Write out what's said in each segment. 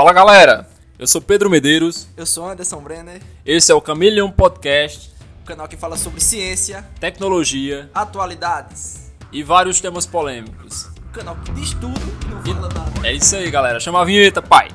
Fala galera, eu sou Pedro Medeiros, Eu sou Anderson Brenner, esse é o Camillion Podcast, o canal que fala sobre ciência, tecnologia atualidades. e vários temas polêmicos. O canal que diz tudo e não fala nada. É isso aí galera, chama a vinheta, pai!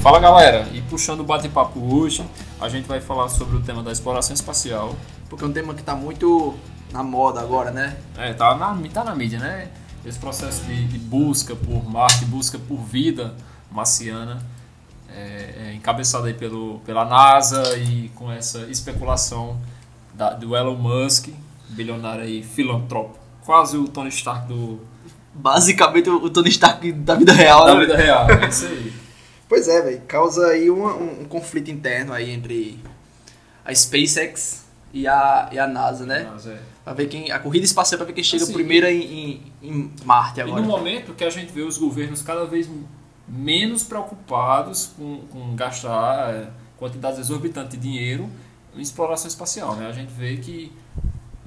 Fala galera, e puxando o bate-papo hoje, a gente vai falar sobre o tema da exploração espacial. Porque é um tema que tá muito na moda agora, né? É, tá na, tá na mídia, né? Esse processo de, de busca por Marte, busca por vida marciana, é, é encabeçado aí pelo, pela NASA e com essa especulação da, do Elon Musk, bilionário aí, filantropo, quase o Tony Stark do, Basicamente o Tony Stark da vida real, da né? vida real. É isso aí. Pois é, velho. Causa aí uma- um, um conflito interno aí entre a SpaceX e a, e a NASA, né? Mas é. Pra ver quem. A corrida espacial pra ver quem chega Assim, primeiro em, em, em Marte E agora. no momento que a gente vê os governos cada vez menos preocupados com, com gastar é, quantidades exorbitantes de dinheiro em exploração espacial, né? A gente vê que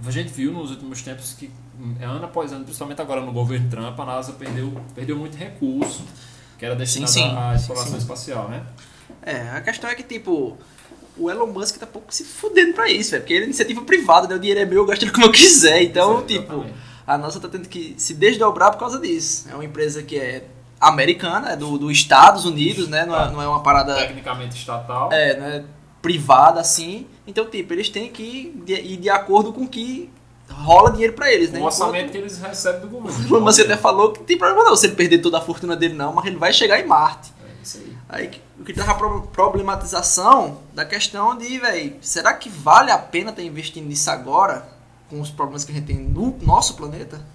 a gente viu nos últimos tempos que hum, ano após ano, principalmente agora no governo Trump, a NASA perdeu, perdeu muito recurso que era destinado sim. à exploração Sim, sim. espacial, né? É, a questão é que, tipo, o Elon Musk tá pouco se fudendo pra isso, velho. Porque ele é iniciativa privada, né? O dinheiro é meu, eu gasto ele como eu quiser. Então, tipo, exatamente. a NASA tá tendo que se desdobrar por causa disso. É uma empresa que é americana, é do, dos Estados Unidos, né? Não é, não é uma parada. Tecnicamente estatal. É, não é privada assim. Então, tipo, eles têm que ir de, acordo com o que rola dinheiro pra eles, né? o orçamento que eles recebem do governo. Enquanto- O Elon Musk até falou que não tem problema não se ele perder toda a fortuna dele, não, mas ele vai chegar em Marte. É isso aí. Aí o que tava a pro- problematização da questão de, velho, será que vale a pena estar investindo nisso agora, com os problemas que a gente tem no nosso planeta?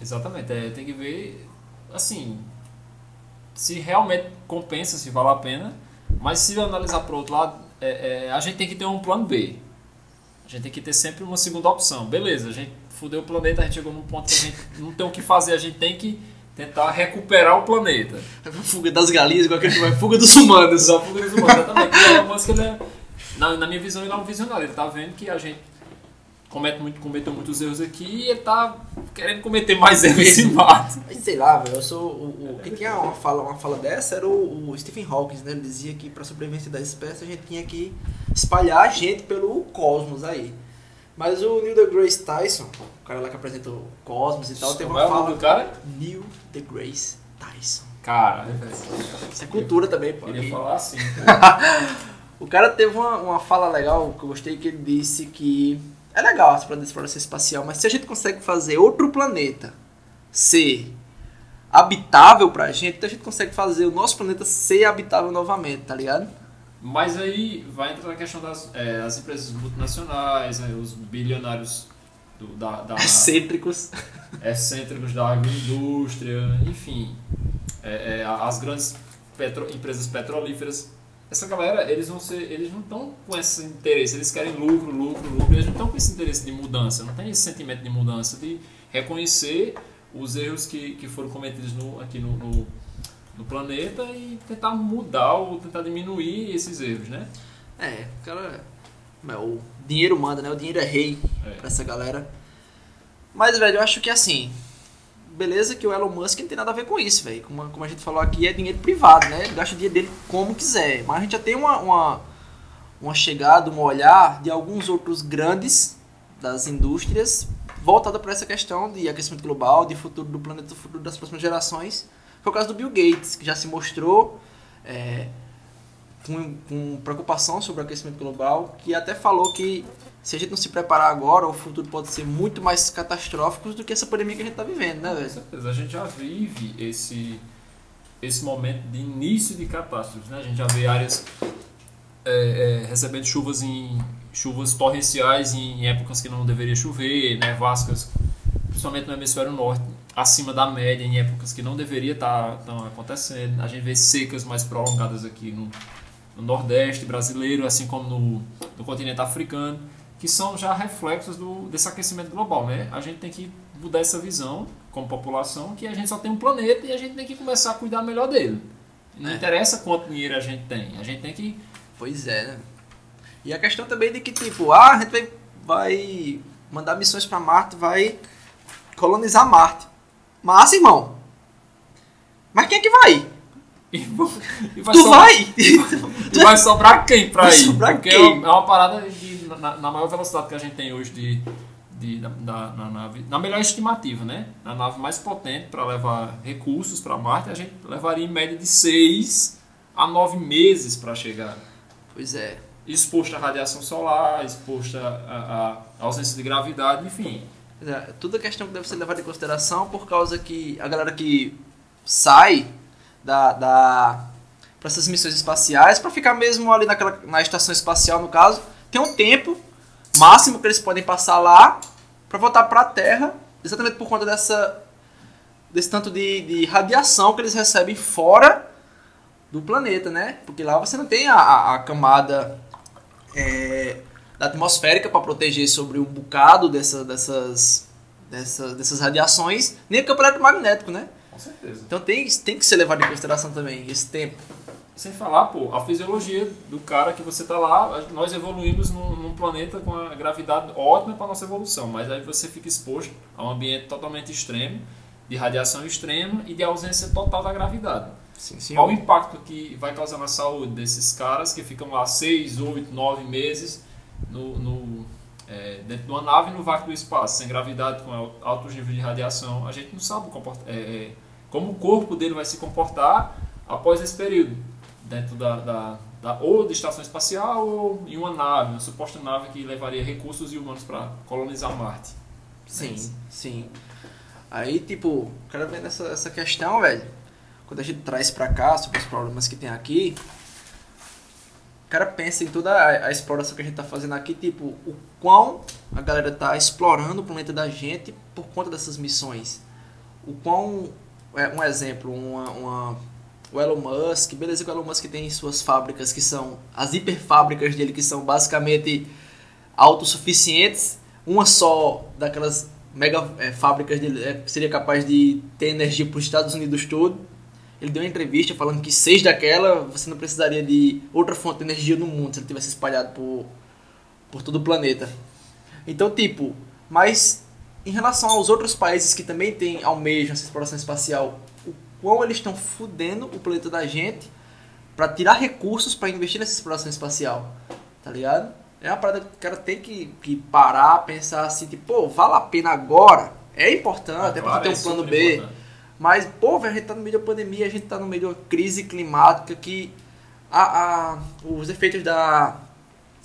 Exatamente, é, tem que ver, assim, se realmente compensa, se vale a pena, mas se analisar por outro lado, é, é, a gente tem que ter um plano B. A gente tem que ter sempre uma segunda opção. Beleza, a gente fudeu o planeta, a gente chegou num ponto que a gente não tem o que fazer, a gente tem que tentar recuperar o planeta. Fuga das galinhas, igual aquele filme, fuga dos humanos. Só fuga dos humanos, exatamente. E o Elon Musk, ele é, na, na minha visão, ele é um visionário. Ele tá vendo que a gente comete muito, cometeu muitos erros aqui e ele tá querendo cometer mais erros em Marte. Mas sei lá, velho, eu sou o, o- quem tinha uma fala, uma fala dessa era o, o Stephen Hawking, né? Ele dizia que para sobrevivência da espécie a gente tinha que espalhar a gente pelo cosmos aí. Mas o Neil deGrasse Tyson, o cara lá que apresenta o Cosmos e tal, teve Como é uma nome fala do cara? Neil deGrasse Tyson. Cara, Isso é cultura também, pô. queria falar assim. O cara teve uma, uma fala legal que eu gostei, que ele disse que é legal essa exploração espacial, mas se a gente consegue fazer outro planeta ser habitável pra gente, então a gente consegue fazer o nosso planeta ser habitável novamente, tá ligado? Mas aí vai entrar na questão das é, as empresas multinacionais, né, os bilionários do, da, da Excêntricos. excêntricos da agroindústria, enfim, é, é, as grandes petro- empresas petrolíferas. Essa galera, eles vão ser, eles não estão com esse interesse, eles querem lucro, lucro, lucro, eles não estão com esse interesse de mudança, não tem esse sentimento de mudança, de reconhecer os erros que, que foram cometidos no, aqui no, no, no planeta e tentar mudar ou tentar diminuir esses erros, né? É, o cara. é, O dinheiro manda, né? O dinheiro é rei É. pra essa galera. Mas, velho, eu acho que assim. Beleza que o Elon Musk não tem nada a ver com isso, velho. Como, como a gente falou aqui, é dinheiro privado, né? Ele gasta o dinheiro dele como quiser. Mas a gente já tem uma, uma, uma chegada, um olhar de alguns outros grandes das indústrias voltada para essa questão de aquecimento global, de futuro do planeta, do futuro das próximas gerações. Foi o caso do Bill Gates, que já se mostrou é, com, com preocupação sobre o aquecimento global, que até falou que se a gente não se preparar agora, o futuro pode ser muito mais catastrófico do que essa pandemia que a gente está vivendo, né, Com velho? certeza, a gente já vive esse, esse momento de início de catástrofes, né? A gente já vê áreas é, é, recebendo chuvas em chuvas torrenciais em épocas que não deveria chover, nevascas, principalmente no hemisfério norte, acima da média em épocas que não deveria estar acontecendo. A gente vê secas mais prolongadas aqui no, no Nordeste brasileiro, assim como no, no continente africano, que são já reflexos do, desse aquecimento global, né? A gente tem que mudar essa visão como população que a gente só tem um planeta e a gente tem que começar a cuidar melhor dele. Não É. interessa quanto dinheiro a gente tem, a gente tem que Pois é, né? E a questão também de que, tipo, ah, a gente vai vai mandar missões para Marte, vai colonizar Marte. Massa, irmão. Mas quem é que vai? E, e vai tu sobrar- vai? E vai sobrar quem pra Vai ir? sobrar Porque quem? é uma, é uma parada de, na, na maior velocidade que a gente tem hoje de, de, da, da- na nave, na melhor estimativa, né? Na nave mais potente para levar recursos para Marte, a gente levaria em média de 6 a 9 meses para chegar. Pois é. Exposto à radiação solar, exposto à ausência de gravidade, enfim. Pois é, Tudo questão que deve ser levada em consideração por causa que a galera que sai da, da para essas missões espaciais, para ficar mesmo ali naquela, na estação espacial, no caso, tem um tempo máximo que eles podem passar lá para voltar para a Terra, exatamente por conta dessa desse tanto de, de radiação que eles recebem fora do planeta, né? Porque lá você não tem a, a, a camada é, da atmosférica para proteger sobre um bocado dessa, dessas, dessas, dessas radiações, nem o campo eletromagnético, né? Com certeza. Então tem, tem que ser levado em consideração também esse tempo. Sem falar, pô, a fisiologia do cara que você tá lá, nós evoluímos num, num planeta com a gravidade ótima para nossa evolução, mas aí você fica exposto a um ambiente totalmente extremo, de radiação extrema e de ausência total da gravidade. Sim, Qual o impacto que vai causar na saúde desses caras que ficam lá 6, 8, 9 meses no, no, é, dentro de uma nave no vácuo do espaço, sem gravidade, com al- altos níveis de radiação? A gente não sabe o é, é, como o corpo dele vai se comportar após esse período, dentro da, da, da- ou de estação espacial ou em uma nave, uma suposta nave que levaria recursos humanos para colonizar Marte. Sim, Mas- sim. Aí, tipo, o cara vendo essa, essa questão, velho, quando a gente traz pra cá sobre os problemas que tem aqui, cara pensa em toda a, a exploração que a gente tá fazendo aqui, tipo, o quão a galera tá explorando o planeta da gente por conta dessas missões. O quão, é, um exemplo, uma, uma, o Elon Musk, beleza que o Elon Musk tem suas fábricas que são, as hiperfábricas dele que são basicamente autossuficientes, uma só daquelas mega é, fábricas dele é, seria capaz de ter energia para os Estados Unidos todo. Ele deu uma entrevista falando que seis daquela você não precisaria de outra fonte de energia no mundo se ele tivesse espalhado por, por todo o planeta. Então, tipo, mas em relação aos outros países que também têm almejam essa exploração espacial, o quão eles estão fudendo o planeta da gente para tirar recursos para investir nessa exploração espacial, tá ligado? É uma parada que o cara tem que, que parar, pensar assim, tipo, pô, vale a pena agora? É importante, é pra Claro, ter é um plano super B. importante. Mas, pô, velho, a gente tá no meio da pandemia, a gente tá no meio de uma crise climática que a, a, os efeitos da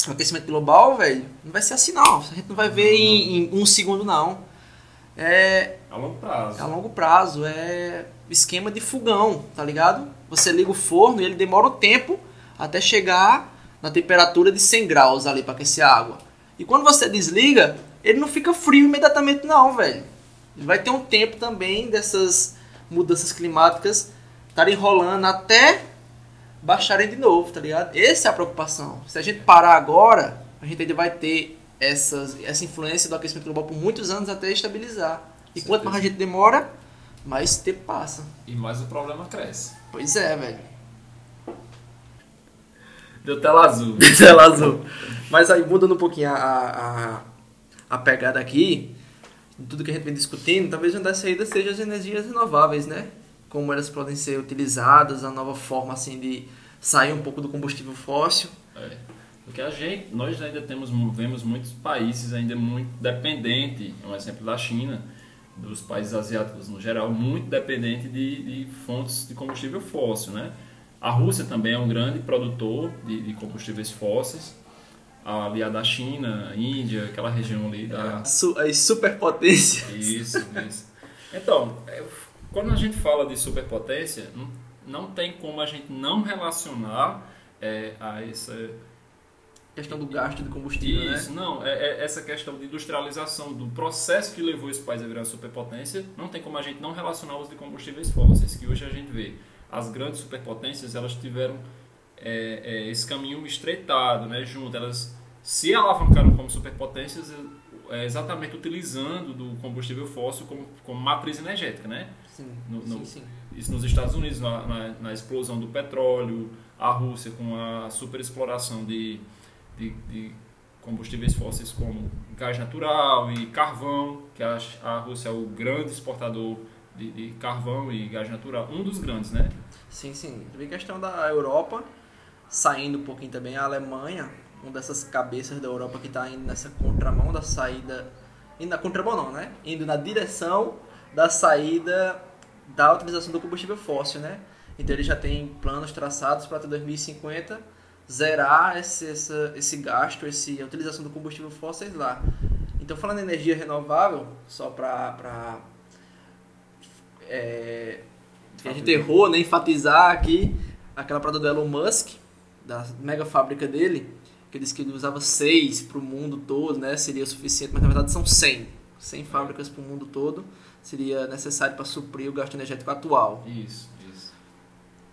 do aquecimento global, velho, não vai ser assim não. A gente não vai ver em, em um segundo, não. É, A longo prazo. é a longo prazo, é esquema de fogão, tá ligado? Você liga o forno e ele demora um tempo até chegar na temperatura de 100 graus ali para aquecer a água. E quando você desliga, ele não fica frio imediatamente não, velho. Ele vai ter um tempo também dessas mudanças climáticas estarem rolando até baixarem de novo, tá ligado? Essa é a preocupação. Se a gente parar agora, a gente ainda vai ter essas, essa influência do aquecimento global por muitos anos até estabilizar. E Com quanto mais a certeza. gente demora, mais tempo passa. E mais o problema cresce. Pois é, velho. Deu tela azul. Tela azul. Mas aí, mudando um pouquinho a, a, a pegada aqui, tudo que a gente vem discutindo, talvez uma das saídas seja as energias renováveis, né? Como elas podem ser utilizadas, a nova forma, assim, de sair um pouco do combustível fóssil. É. Porque a gente, nós ainda temos, vemos muitos países ainda muito dependentes, um exemplo da China, dos países asiáticos no geral, muito dependente de, de fontes de combustível fóssil, né? A Rússia também é um grande produtor de, de combustíveis fósseis, aliada à China, Índia, aquela região ali da, Su as superpotências. isso, isso. Então, é, quando a gente fala de superpotência, não, não tem como a gente não relacionar é, a essa Questão do gasto de combustível, isso, né? não, é, é essa questão de industrialização do processo que levou esse país a virar superpotência, não tem como a gente não relacionar os de combustíveis fósseis, que hoje a gente vê. As grandes superpotências, elas tiveram é, é, esse caminho estreitado, né, junto, elas se alavancaram como superpotências é, exatamente utilizando do combustível fóssil como, como matriz energética, né? Sim, No- sim, no- sim. Isso nos Estados Unidos, na, na, na explosão do petróleo, a Rússia com a superexploração de, de, de combustíveis fósseis como gás natural e carvão, que a, a Rússia é o grande exportador de, de, carvão e gás natural, um dos grandes, né? Sim, sim. Também questão da Europa, saindo um pouquinho também a Alemanha, uma dessas cabeças da Europa que está indo nessa contramão da saída, indo na contramão não, né? Indo na direção da saída da utilização do combustível fóssil, né? Então ele já tem planos traçados para até 2050 zerar esse, esse gasto, esse, a utilização do combustível fóssil lá. Então falando em energia renovável, só para é, a gente errou, né, enfatizar aqui aquela parada do Elon Musk, da mega fábrica dele, que ele disse que ele usava seis para o mundo todo, né, seria suficiente, mas na verdade são 100. 100 fábricas para o mundo todo seria necessário para suprir o gasto energético atual. Isso, isso.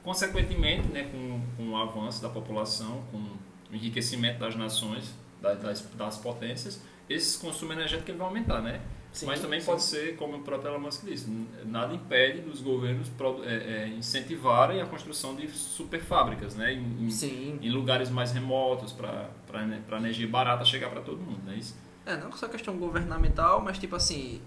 Consequentemente, né, com, com o avanço da população, com o enriquecimento das nações, das, das potências, esse consumo energético ele vai aumentar, né? Sim, Mas também sim. pode ser, como o próprio Elon Musk disse, nada impede dos governos é, é, incentivarem a construção de superfábricas, né? Em, em, lugares mais remotos, para a energia barata chegar para todo mundo, não é isso? É, não só questão governamental, mas tipo assim,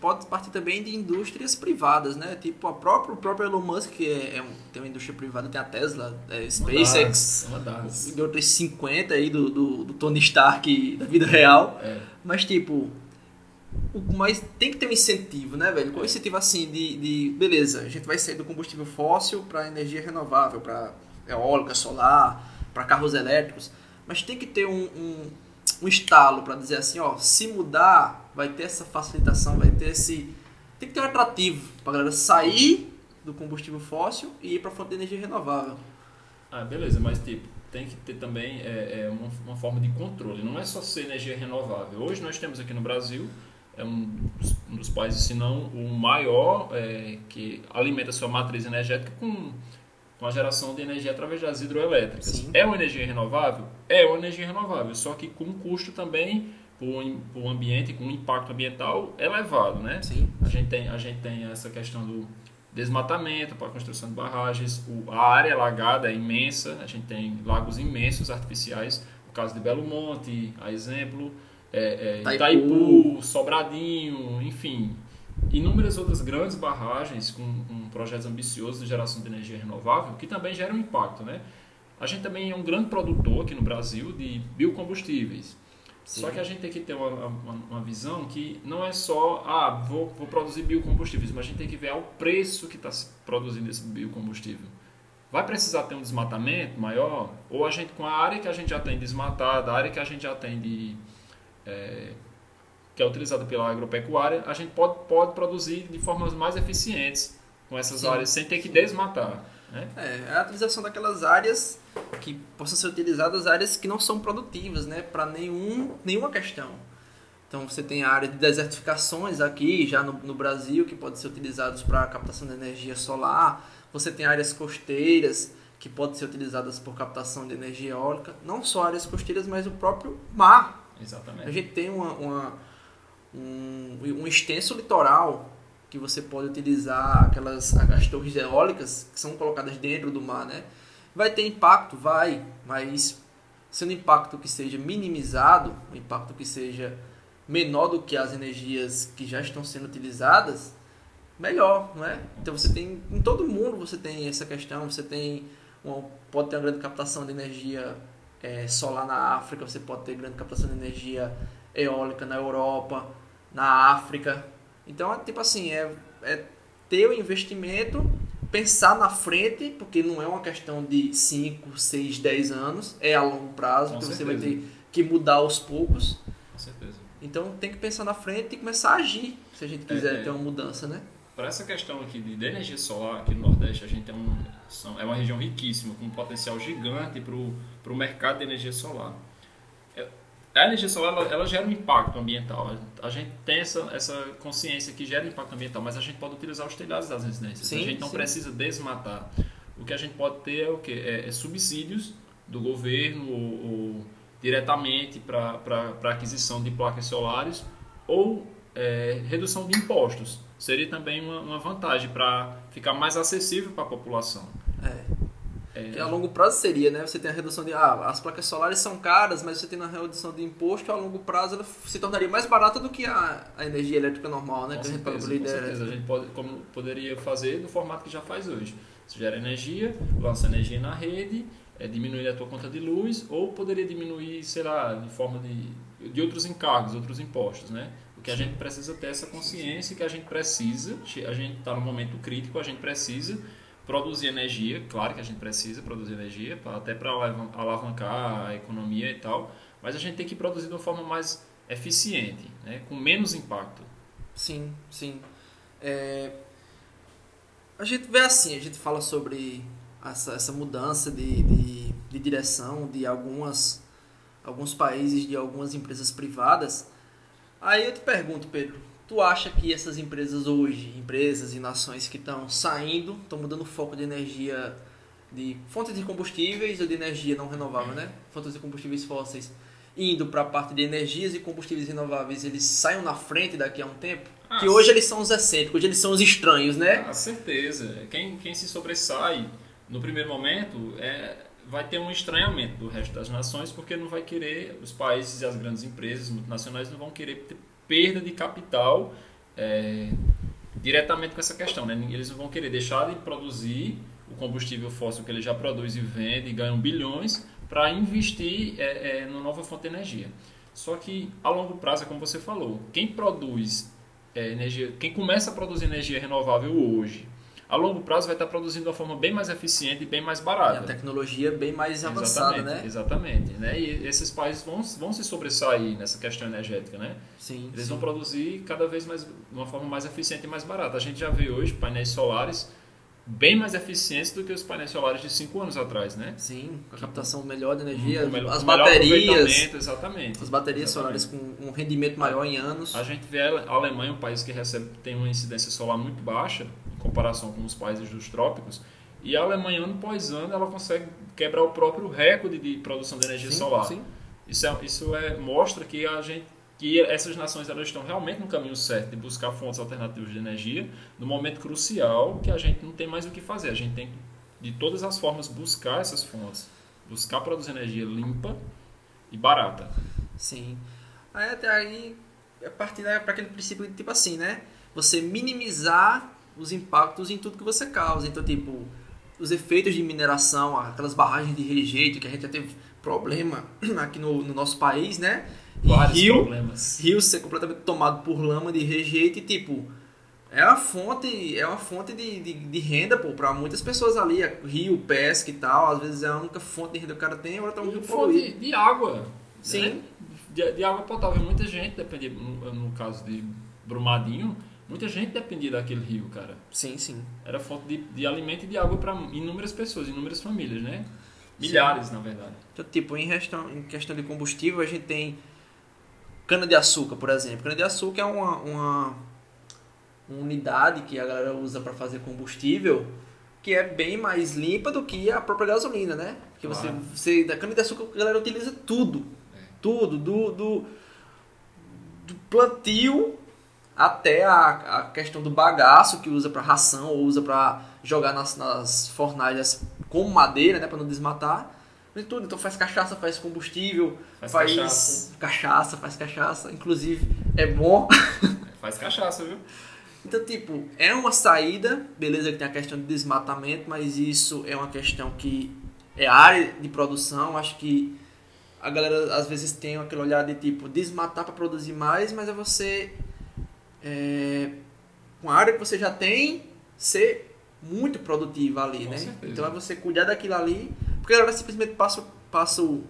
pode partir também de indústrias privadas, né? Tipo a própria, o próprio Elon Musk, que é, é um, tem uma indústria privada, tem a Tesla, é, SpaceX, uma das, e outras 50 aí do, do, do, Tony Stark da vida real. É. Mas tipo, mas tem que ter um incentivo, né, velho? Com um incentivo assim de, de beleza, a gente vai sair do combustível fóssil para energia renovável, para eólica, solar, para carros elétricos, mas tem que ter um, um, um estalo para dizer assim, ó, se mudar, vai ter essa facilitação, vai ter esse tem que ter um atrativo para galera sair do combustível fóssil e ir para fonte de energia renovável. Ah, beleza, mas tipo, tem que ter também é, é uma, uma forma de controle, não é só ser energia renovável. Hoje nós temos aqui no Brasil é um dos, um dos países, se não o maior, é, que alimenta sua matriz energética com, com a geração de energia através das hidroelétricas. Sim. É uma energia renovável? É uma energia renovável, só que com um custo também para o ambiente, com um impacto ambiental elevado. Né? Sim. A, gente tem, a gente tem essa questão do desmatamento para a construção de barragens, o, a área alagada é imensa, a gente tem lagos imensos artificiais, no caso de Belo Monte, a exemplo, é, é, Itaipu, Sobradinho, enfim, inúmeras outras grandes barragens com, com, projetos ambiciosos de geração de energia renovável que também geram impacto, né? A gente também é um grande produtor aqui no Brasil de biocombustíveis. Sim. Só que a gente tem que ter uma, uma, uma, visão que não é só, ah, vou, vou produzir biocombustíveis, mas a gente tem que ver o preço que está se produzindo esse biocombustível. Vai precisar ter um desmatamento maior? Ou a gente, com a área que a gente já tem desmatada, a área que a gente já tem de é, que é utilizada pela agropecuária, a gente pode, pode produzir de formas mais eficientes com essas Sim. áreas sem ter que desmatar. Né? É, a utilização daquelas áreas que possam ser utilizadas áreas que não são produtivas né, para nenhum, nenhuma questão. Então você tem a área de desertificações aqui, já no, no Brasil, que podem ser utilizados para captação de energia solar. Você tem áreas costeiras que podem ser utilizadas por captação de energia eólica. Não só áreas costeiras, mas o próprio mar Exatamente. A gente tem uma, uma um, um extenso litoral que você pode utilizar aquelas as torres eólicas que são colocadas dentro do mar, né? Vai ter impacto, vai, mas sendo impacto que seja minimizado, um impacto que seja menor do que as energias que já estão sendo utilizadas, melhor, não é? Então você tem em todo mundo você tem essa questão, você tem uma, pode ter uma grande captação de energia é, solar na África, você pode ter grande captação de energia eólica na Europa, na África. Então, é tipo assim, é, é ter o investimento, pensar na frente, porque não é uma questão de 5, 6, 10 anos, é a longo prazo, que você vai ter que mudar aos poucos. Com certeza. Então tem que pensar na frente e começar a agir, se a gente quiser é, é. ter uma mudança, né? Para essa questão aqui de, de energia solar, aqui no Nordeste, a gente tem um, são, é uma região riquíssima, com um potencial gigante para o mercado de energia solar. A energia solar ela, ela, gera um impacto ambiental. A gente tem essa, essa consciência que gera impacto ambiental, mas a gente pode utilizar os telhados das residências. Sim, a gente não sim. precisa desmatar. O que a gente pode ter é o? É, é subsídios do governo ou, ou diretamente para aquisição de placas solares ou é, redução de impostos. Seria também uma, uma vantagem para ficar mais acessível para a população. É. Que a longo prazo seria, né? Você tem a redução de. Ah, as placas solares são caras, mas você tem a redução de imposto, a longo prazo ela se tornaria mais barata do que a, a energia elétrica normal, né? Com que a gente certeza, com certeza. A gente pode, como poderia fazer do formato que já faz hoje. Você gera energia, lança energia na rede, é, diminui a tua conta de luz, ou poderia diminuir, sei lá, de forma de, de outros encargos, outros impostos, né? O que a gente precisa ter essa consciência que a gente precisa, a gente está no momento crítico, a gente precisa produzir energia, claro que a gente precisa produzir energia, até para alavancar a economia e tal, mas a gente tem que produzir de uma forma mais eficiente, né? com menos impacto. Sim, sim. É, A gente vê assim, a gente fala sobre essa, essa mudança de, de, de direção de algumas, alguns países, de algumas empresas privadas. Aí eu te pergunto, Pedro, tu acha que essas empresas hoje, empresas e nações que estão saindo, estão mudando o foco de energia de fontes de combustíveis ou de energia não renovável, né? Fontes de combustíveis fósseis, indo para a parte de energias e combustíveis renováveis, eles saiam na frente daqui a um tempo? Ah, que hoje eles são os excêntricos, hoje eles são os estranhos, né? Com certeza. Quem, quem se sobressai no primeiro momento é, vai ter um estranhamento do resto das nações, porque não vai querer, os países e as grandes empresas multinacionais não vão querer perda de capital é, diretamente com essa questão. Né? Eles não vão querer deixar de produzir o combustível fóssil que ele já produz e vende e ganham bilhões para investir é, é, nova fonte de energia. Só que a longo prazo, é como você falou, quem produz é, energia, quem começa a produzir energia renovável hoje, a longo prazo vai estar produzindo de uma forma bem mais eficiente e bem mais É barata. a tecnologia bem mais avançada, exatamente, né? Exatamente. Né? E esses países vão, vão se sobressair nessa questão energética, né? Sim. Eles sim. vão produzir cada vez mais de uma forma mais eficiente e mais barata. A gente já vê hoje painéis solares bem mais eficientes do que os painéis solares de 5 anos atrás, né? Sim, com a captação melhor de energia, melhor- as baterias, Exatamente. as baterias Exatamente. solares com um rendimento maior em anos. A gente vê a Alemanha, um país que recebe, tem uma incidência solar muito baixa em comparação com os países dos trópicos, e a Alemanha, ano após ano, ela consegue quebrar o próprio recorde de produção de energia Sim, solar. sim. Isso, é, isso é, mostra que a gente que essas nações elas estão realmente no caminho certo de buscar fontes alternativas de energia no momento crucial que a gente não tem mais o que fazer. A gente tem que, de todas as formas, buscar essas fontes. Buscar produzir energia limpa e barata. Sim. Aí até aí é partir para aquele princípio de tipo assim, né? Você minimizar os impactos em tudo que você causa. Então, tipo, os efeitos de mineração, aquelas barragens de rejeito que a gente já teve problema aqui no, no nosso país, né? Vários rio, problemas. rio ser completamente tomado por lama de rejeito e tipo é uma fonte é uma fonte de, de, de renda pô para muitas pessoas ali é rio pesca e tal às vezes é a única fonte de renda que o cara tem agora tá um rio E poluído fonte de água. Sim. né? De, de água potável. Muita gente dependia, no, no caso de Brumadinho, muita gente dependia daquele rio, cara. sim sim Era fonte de, de alimento e de água para inúmeras pessoas, inúmeras famílias, né? Milhares, na verdade. então tipo em questão em questão de combustível a gente tem cana de açúcar por exemplo cana de açúcar é uma, uma uma unidade que a galera usa para fazer combustível que é bem mais limpa do que a própria gasolina, né? Porque você, Claro. você da cana de açúcar a galera utiliza tudo, É. tudo do, do, do plantio até a, a questão do bagaço que usa para ração ou usa para jogar nas, nas fornalhas como madeira, né, para não desmatar. De tudo, então faz cachaça, faz combustível, Faz faz, cachaça. cachaça, faz cachaça, inclusive é bom. Faz cachaça, viu? Então, tipo, é uma saída, beleza que tem a questão de desmatamento, mas isso é uma questão que é área de produção, acho que a galera às vezes tem aquele olhar de tipo, desmatar para produzir mais, mas é você, é, com a área que você já tem, ser muito produtiva ali, Com né? certeza. Então é você cuidar daquilo ali, porque a galera simplesmente passa, passa o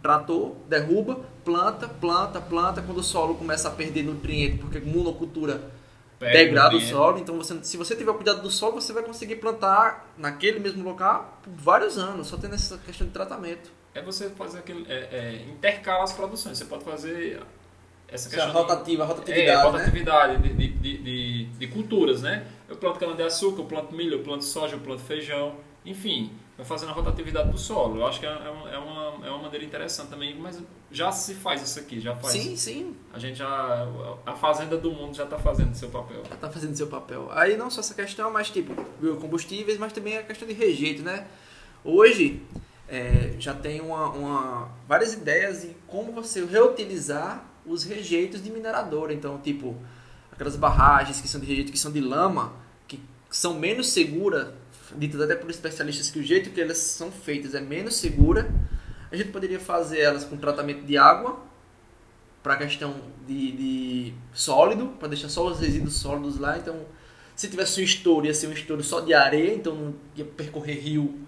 trator, derruba, planta, planta, planta, quando o solo começa a perder nutriente, porque monocultura Pega degrada o solo, então você, se você tiver cuidado do solo, você vai conseguir plantar naquele mesmo local por vários anos, só tendo essa questão de tratamento. É você fazer aquele. É, é, intercalar as produções. Você pode fazer essa Essa questão. de- rotativa, É, rotatividade, né? rotatividade de, de, de, de, de culturas, né? Eu planto cana-de-açúcar, eu planto milho, eu planto soja, eu planto feijão, enfim, vai fazendo a rotatividade do solo. Eu acho que é, é uma, é, uma, é uma maneira interessante também, mas já se faz isso aqui, já faz. Sim, sim, A gente já. A fazenda do mundo já está fazendo seu papel. já tá fazendo seu papel. Aí não só essa questão, mas tipo, biocombustíveis, mas também a questão de rejeito, né? Hoje é, já tem uma, uma, várias ideias de como você reutilizar os rejeitos de mineradora. Então, tipo, aquelas barragens que são de rejeito, que são de lama, são menos seguras, ditas até por especialistas que o jeito que elas são feitas é menos segura. A gente poderia fazer elas com tratamento de água, para questão de, de sólido, para deixar só os resíduos sólidos lá. Então, se tivesse um estouro, ia ser um estouro só de areia, então não ia percorrer rio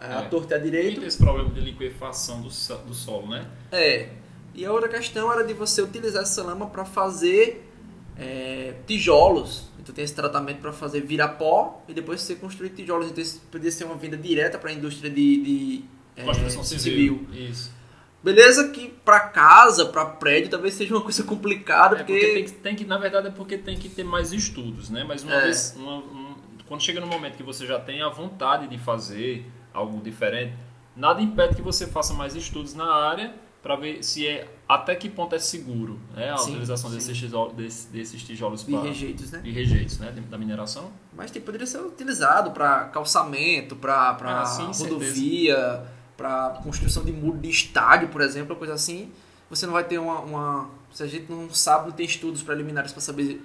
é. a torta e a direita. E esse problema de liquefação do, do solo, né? É. E a outra questão era de você utilizar essa lama para fazer é, tijolos. Então tem esse tratamento para fazer virar pó e depois você construir tijolos. Então isso poderia ser uma venda direta para a indústria de, de é, construção civil. civil. Isso. Beleza que para casa, para prédio, talvez seja uma coisa complicada, é porque... porque tem, que, tem, que, na verdade, é porque tem que ter mais estudos, né? Mas uma é. vez, uma, um, quando chega no momento que você já tem a vontade de fazer algo diferente, nada impede que você faça mais estudos na área para ver se é até que ponto é seguro né, a sim, utilização sim. Desses, tijolos, desses, desses tijolos de rejeitos, né? De rejeitos, né? Da mineração. Mas tipo, poderia ser utilizado para calçamento, para ah, rodovia. Para construção de muro de estádio, por exemplo, coisa assim, você não vai ter uma, uma se a gente não sabe, não tem estudos preliminares para saber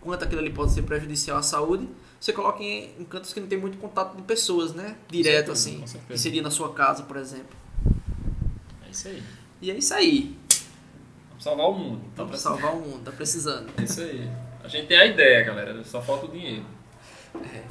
quanto aquilo ali pode ser prejudicial à saúde, você coloca em, em cantos que não tem muito contato de pessoas, né? Direto certeza, assim, que seria na sua casa, por exemplo. É isso aí. E é isso aí. Vamos salvar o mundo. Tá Vamos salvar o mundo, tá precisando. É isso aí. A gente tem a ideia, galera, só falta o dinheiro. É.